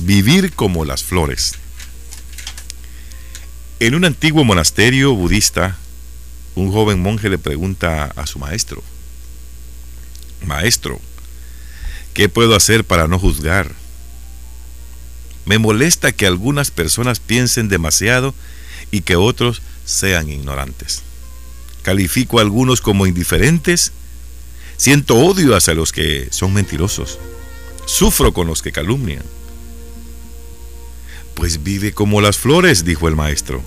Vivir como las flores. En un antiguo monasterio budista, un joven monje le pregunta a su maestro, Maestro, ¿qué puedo hacer para no juzgar? Me molesta que algunas personas piensen demasiado y que otros sean ignorantes. Califico a algunos como indiferentes. Siento odio hacia los que son mentirosos. Sufro con los que calumnian. Pues vive como las flores, dijo el maestro.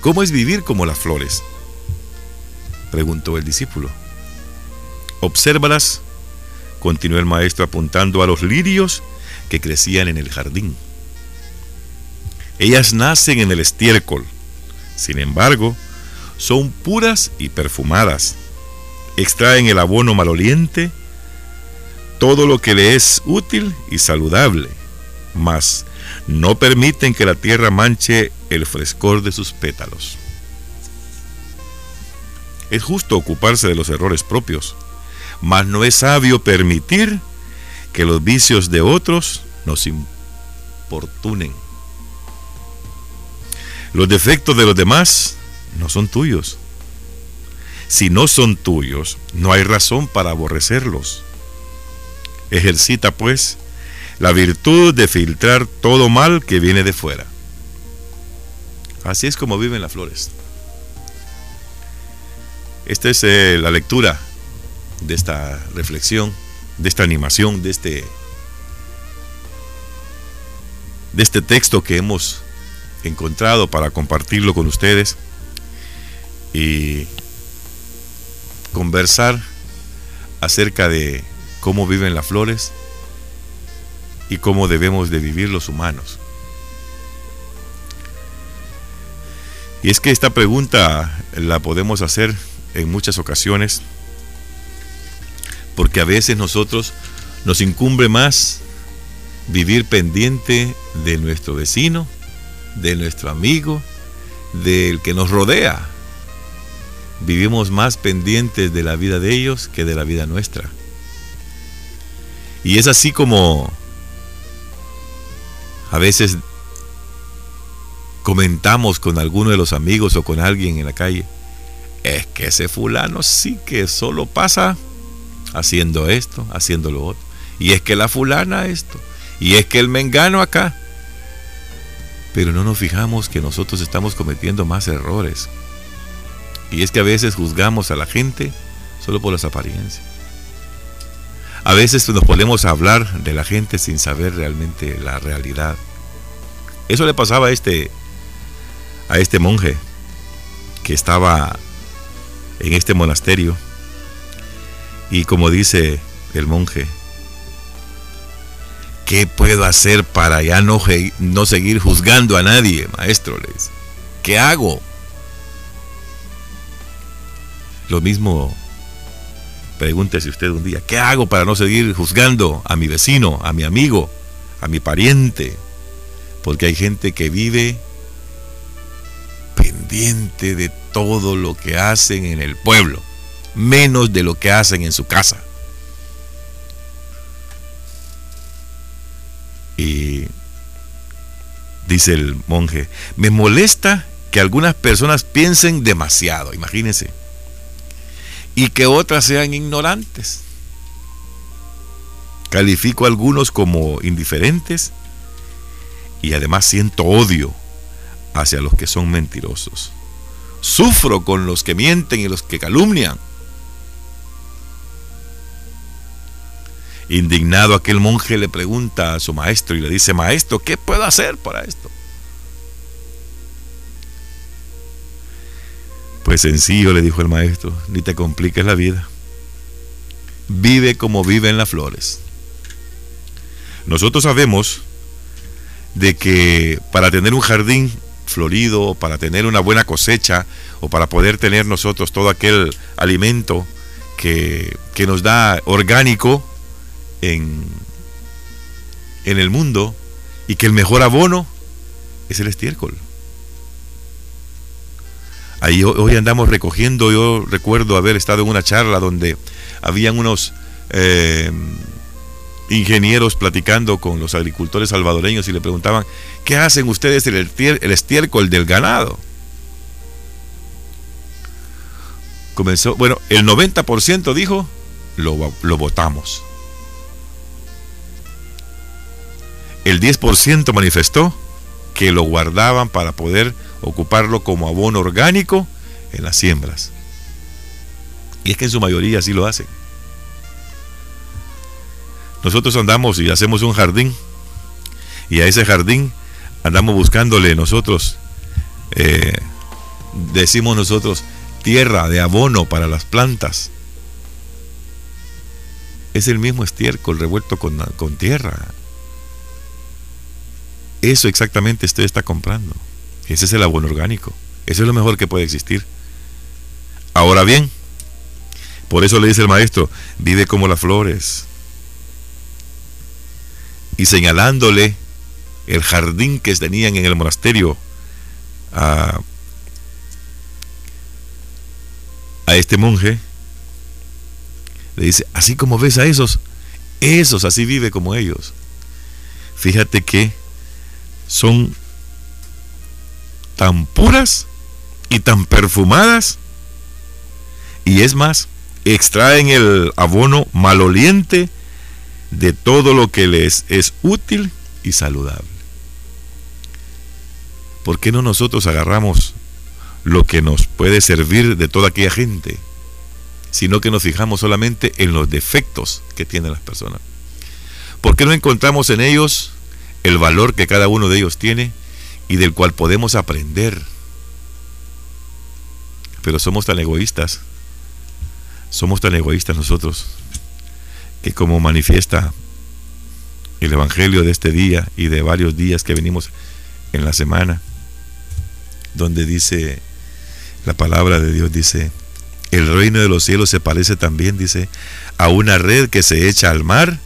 ¿Cómo es vivir como las flores? preguntó el discípulo. Obsérvalas, continuó el maestro apuntando a los lirios que crecían en el jardín. Ellas nacen en el estiércol, sin embargo, son puras y perfumadas. Extraen el abono maloliente, todo lo que le es útil y saludable, mas no permiten que la tierra manche el frescor de sus pétalos. Es justo ocuparse de los errores propios, mas no es sabio permitir que los vicios de otros nos importunen. Los defectos de los demás no son tuyos. Si no son tuyos, no hay razón para aborrecerlos. Ejercita, pues, la virtud de filtrar todo mal que viene de fuera. Así es como viven las flores. Esta es eh, la lectura de esta reflexión, de esta animación, de este, de este texto que hemos encontrado para compartirlo con ustedes y conversar acerca de cómo viven las flores y cómo debemos de vivir los humanos. Y es que esta pregunta la podemos hacer en muchas ocasiones porque a veces nosotros nos incumbe más vivir pendiente de nuestro vecino, de nuestro amigo, del que nos rodea. Vivimos más pendientes de la vida de ellos que de la vida nuestra. Y es así como a veces comentamos con alguno de los amigos o con alguien en la calle, es que ese fulano sí que solo pasa haciendo esto, haciendo lo otro. Y es que la fulana esto. Y es que el mengano acá. Pero no nos fijamos que nosotros estamos cometiendo más errores. Y es que a veces juzgamos a la gente solo por las apariencias. A veces nos ponemos a hablar de la gente sin saber realmente la realidad. Eso le pasaba a este a este monje que estaba en este monasterio y como dice el monje, ¿qué puedo hacer para ya no, no seguir juzgando a nadie, maestro? ¿Qué hago? Lo mismo, pregúntese usted un día, ¿qué hago para no seguir juzgando a mi vecino, a mi amigo, a mi pariente? Porque hay gente que vive pendiente de todo lo que hacen en el pueblo menos de lo que hacen en su casa. Y dice el monje, me molesta que algunas personas piensen demasiado, imagínense, y que otras sean ignorantes. Califico a algunos como indiferentes y además siento odio hacia los que son mentirosos. Sufro con los que mienten y los que calumnian. Indignado aquel monje le pregunta a su maestro y le dice, maestro, ¿qué puedo hacer para esto? Pues sencillo, le dijo el maestro, ni te compliques la vida. Vive como viven las flores. Nosotros sabemos de que para tener un jardín florido, para tener una buena cosecha o para poder tener nosotros todo aquel alimento que, que nos da orgánico, en, en el mundo y que el mejor abono es el estiércol. Ahí hoy andamos recogiendo, yo recuerdo haber estado en una charla donde habían unos eh, ingenieros platicando con los agricultores salvadoreños y le preguntaban, ¿qué hacen ustedes el, el estiércol del ganado? Comenzó, bueno, el 90% dijo, lo, lo votamos. El 10% manifestó que lo guardaban para poder ocuparlo como abono orgánico en las siembras. Y es que en su mayoría así lo hacen. Nosotros andamos y hacemos un jardín y a ese jardín andamos buscándole nosotros, eh, decimos nosotros, tierra de abono para las plantas. Es el mismo estiércol revuelto con, con tierra. Eso exactamente usted está comprando. Ese es el abono orgánico. Eso es lo mejor que puede existir. Ahora bien, por eso le dice el maestro, vive como las flores. Y señalándole el jardín que tenían en el monasterio a, a este monje, le dice, así como ves a esos, esos así vive como ellos. Fíjate que son tan puras y tan perfumadas. Y es más, extraen el abono maloliente de todo lo que les es útil y saludable. ¿Por qué no nosotros agarramos lo que nos puede servir de toda aquella gente, sino que nos fijamos solamente en los defectos que tienen las personas? ¿Por qué no encontramos en ellos el valor que cada uno de ellos tiene y del cual podemos aprender? Pero somos tan egoístas, somos tan egoístas nosotros, que como manifiesta el Evangelio de este día y de varios días que venimos en la semana, donde dice la palabra de Dios, dice, el reino de los cielos se parece también, dice, a una red que se echa al mar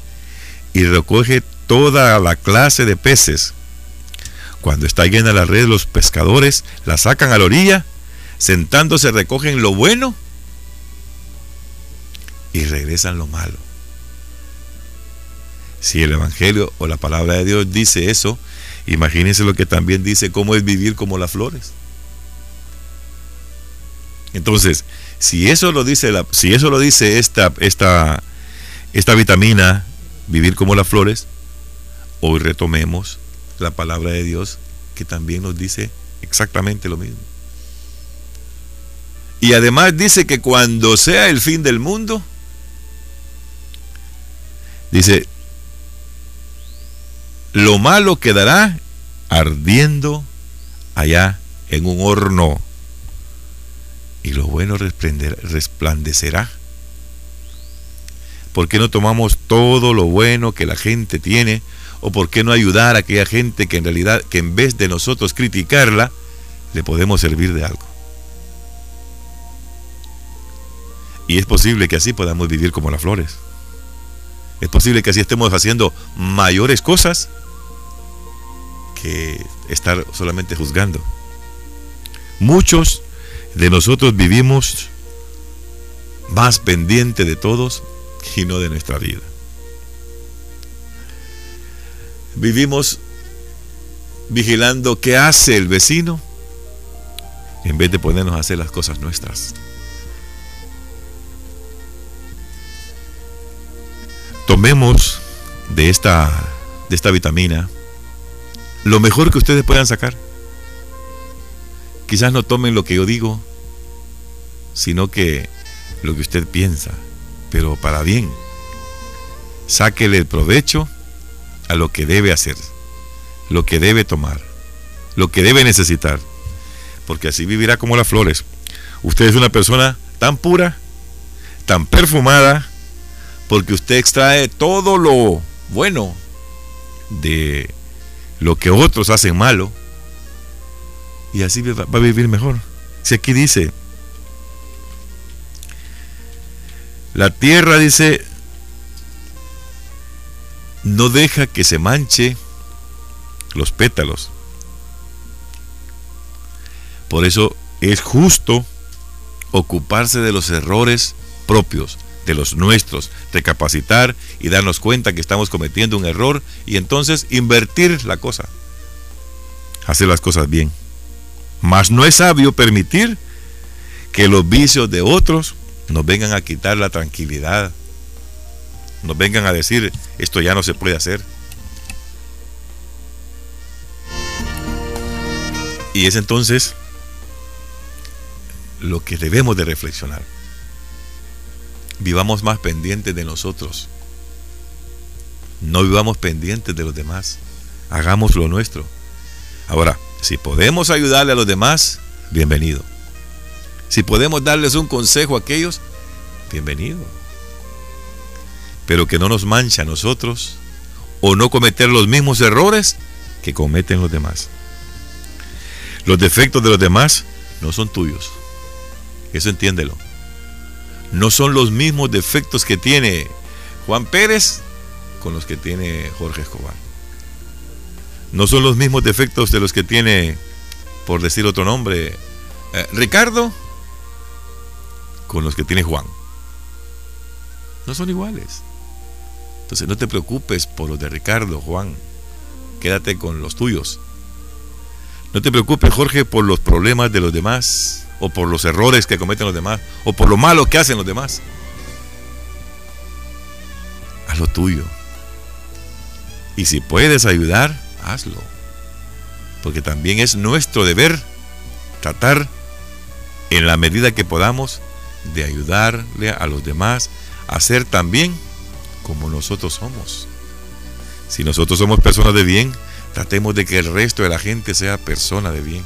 y recoge toda la clase de peces. Cuando está llena la red, los pescadores la sacan a la orilla, sentándose recogen lo bueno y regresan lo malo. Si el Evangelio o la palabra de Dios dice eso, imagínense lo que también dice cómo es vivir como las flores. Entonces, si eso lo dice, la, si eso lo dice esta, esta, esta vitamina, vivir como las flores, hoy retomemos la palabra de Dios que también nos dice exactamente lo mismo. Y además dice que cuando sea el fin del mundo, dice, lo malo quedará ardiendo allá en un horno y lo bueno resplandecerá. ¿Por qué no tomamos todo lo bueno que la gente tiene? ¿O por qué no ayudar a aquella gente que en realidad, que en vez de nosotros criticarla, le podemos servir de algo? Y es posible que así podamos vivir como las flores. Es posible que así estemos haciendo mayores cosas que estar solamente juzgando. Muchos de nosotros vivimos más pendiente de todos y no de nuestra vida. Vivimos vigilando qué hace el vecino en vez de ponernos a hacer las cosas nuestras. Tomemos de esta, de esta vitamina lo mejor que ustedes puedan sacar. Quizás no tomen lo que yo digo, sino que lo que usted piensa, pero para bien. Sáquele el provecho a lo que debe hacer, lo que debe tomar, lo que debe necesitar, porque así vivirá como las flores. Usted es una persona tan pura, tan perfumada, porque usted extrae todo lo bueno de lo que otros hacen malo y así va a vivir mejor. Si aquí dice, la tierra dice, no deja que se manche los pétalos. Por eso es justo ocuparse de los errores propios, de los nuestros, recapacitar y darnos cuenta que estamos cometiendo un error y entonces invertir la cosa, hacer las cosas bien. Mas no es sabio permitir que los vicios de otros nos vengan a quitar la tranquilidad, nos vengan a decir, esto ya no se puede hacer. Y es entonces lo que debemos de reflexionar. Vivamos más pendientes de nosotros. No vivamos pendientes de los demás. Hagamos lo nuestro. Ahora, si podemos ayudarle a los demás, bienvenido. Si podemos darles un consejo a aquellos, bienvenido. Pero que no nos manche a nosotros o no cometer los mismos errores que cometen los demás. Los defectos de los demás no son tuyos. Eso entiéndelo. No son los mismos defectos que tiene Juan Pérez con los que tiene Jorge Escobar. No son los mismos defectos de los que tiene, por decir otro nombre, eh, Ricardo con los que tiene Juan. No son iguales. Entonces no te preocupes por los de Ricardo, Juan. Quédate con los tuyos. No te preocupes, Jorge, por los problemas de los demás, o por los errores que cometen los demás, o por lo malo que hacen los demás. Haz lo tuyo. Y si puedes ayudar, hazlo. Porque también es nuestro deber tratar en la medida que podamos de ayudarle a los demás a ser también como nosotros somos. Si nosotros somos personas de bien, tratemos de que el resto de la gente sea persona de bien.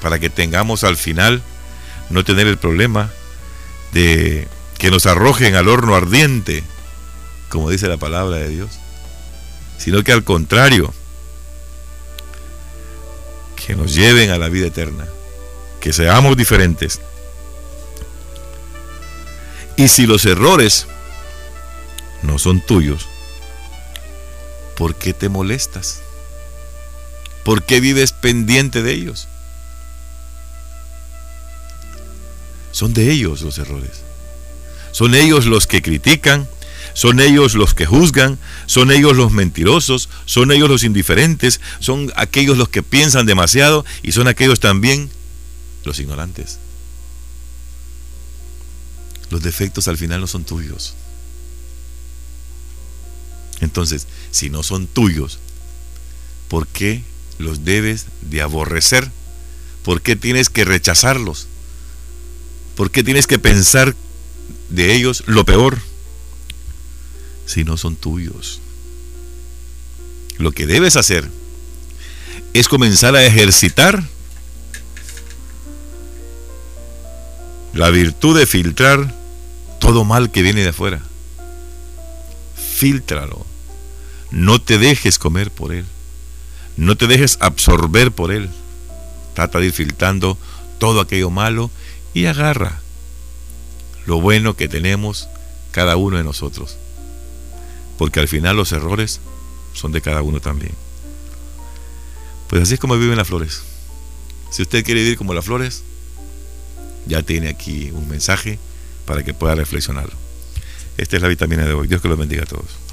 Para que tengamos al final no tener el problema de que nos arrojen al horno ardiente, como dice la palabra de Dios, sino que al contrario, que nos lleven a la vida eterna, que seamos diferentes. Y si los errores no son tuyos, ¿por qué te molestas? ¿Por qué vives pendiente de ellos? Son de ellos los errores. Son ellos los que critican, son ellos los que juzgan, son ellos los mentirosos, son ellos los indiferentes, son aquellos los que piensan demasiado y son aquellos también los ignorantes. Los defectos al final no son tuyos. Entonces, si no son tuyos, ¿por qué los debes de aborrecer? ¿Por qué tienes que rechazarlos? ¿Por qué tienes que pensar de ellos lo peor si no son tuyos? Lo que debes hacer es comenzar a ejercitar la virtud de filtrar todo mal que viene de afuera. Filtralo. No te dejes comer por él. No te dejes absorber por él. Trata de ir filtrando todo aquello malo y agarra lo bueno que tenemos cada uno de nosotros. Porque al final los errores son de cada uno también. Pues así es como viven las flores. Si usted quiere vivir como las flores, ya tiene aquí un mensaje para que pueda reflexionarlo. Esta es la vitamina de hoy. Dios que los bendiga a todos.